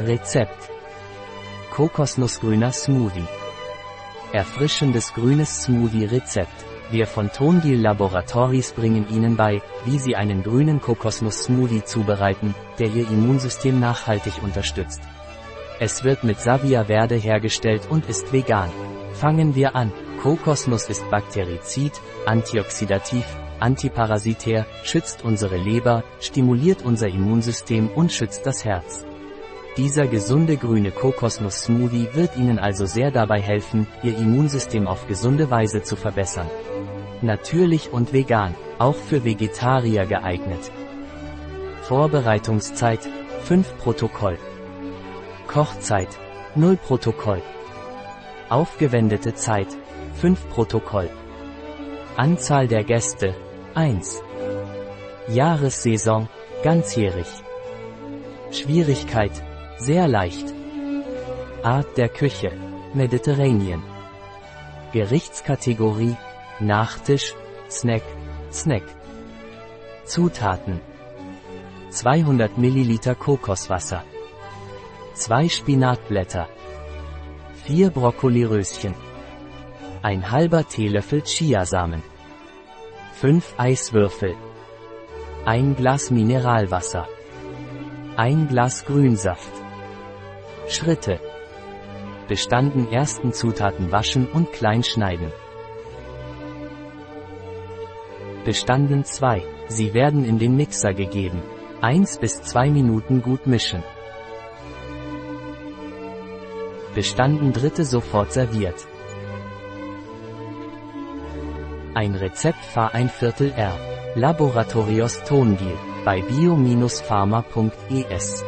Rezept. Kokosnussgrüner Smoothie. Erfrischendes grünes Smoothie-Rezept. Wir von Tongil Laboratories bringen Ihnen bei, wie Sie einen grünen Kokosnuss-Smoothie zubereiten, der Ihr Immunsystem nachhaltig unterstützt. Es wird mit Savia Verde hergestellt und ist vegan. Fangen wir an. Kokosnuss ist bakterizid, antioxidativ, antiparasitär, schützt unsere Leber, stimuliert unser Immunsystem und schützt das Herz. Dieser gesunde grüne Kokosnuss-Smoothie wird Ihnen also sehr dabei helfen, Ihr Immunsystem auf gesunde Weise zu verbessern. Natürlich und vegan, auch für Vegetarier geeignet. Vorbereitungszeit 5 Protokoll. Kochzeit 0 Protokoll. Aufgewendete Zeit 5 Protokoll. Anzahl der Gäste 1. Jahressaison ganzjährig. Schwierigkeit sehr leicht. Art der Küche Mediterranean. Gerichtskategorie Nachtisch, Snack, Snack. Zutaten. 200 ml Kokoswasser. 2 Spinatblätter. 4 Brokkoliröschen. Ein halber Teelöffel Chiasamen. 5 Eiswürfel. Ein Glas Mineralwasser. Ein Glas Grünsaft Schritte Bestanden ersten Zutaten waschen und klein schneiden Bestanden 2. Sie werden in den Mixer gegeben. 1 bis 2 Minuten gut mischen. Bestanden dritte sofort serviert. Ein Rezept Fahr ein Viertel R. Laboratorios Tongil bei bio-pharma.es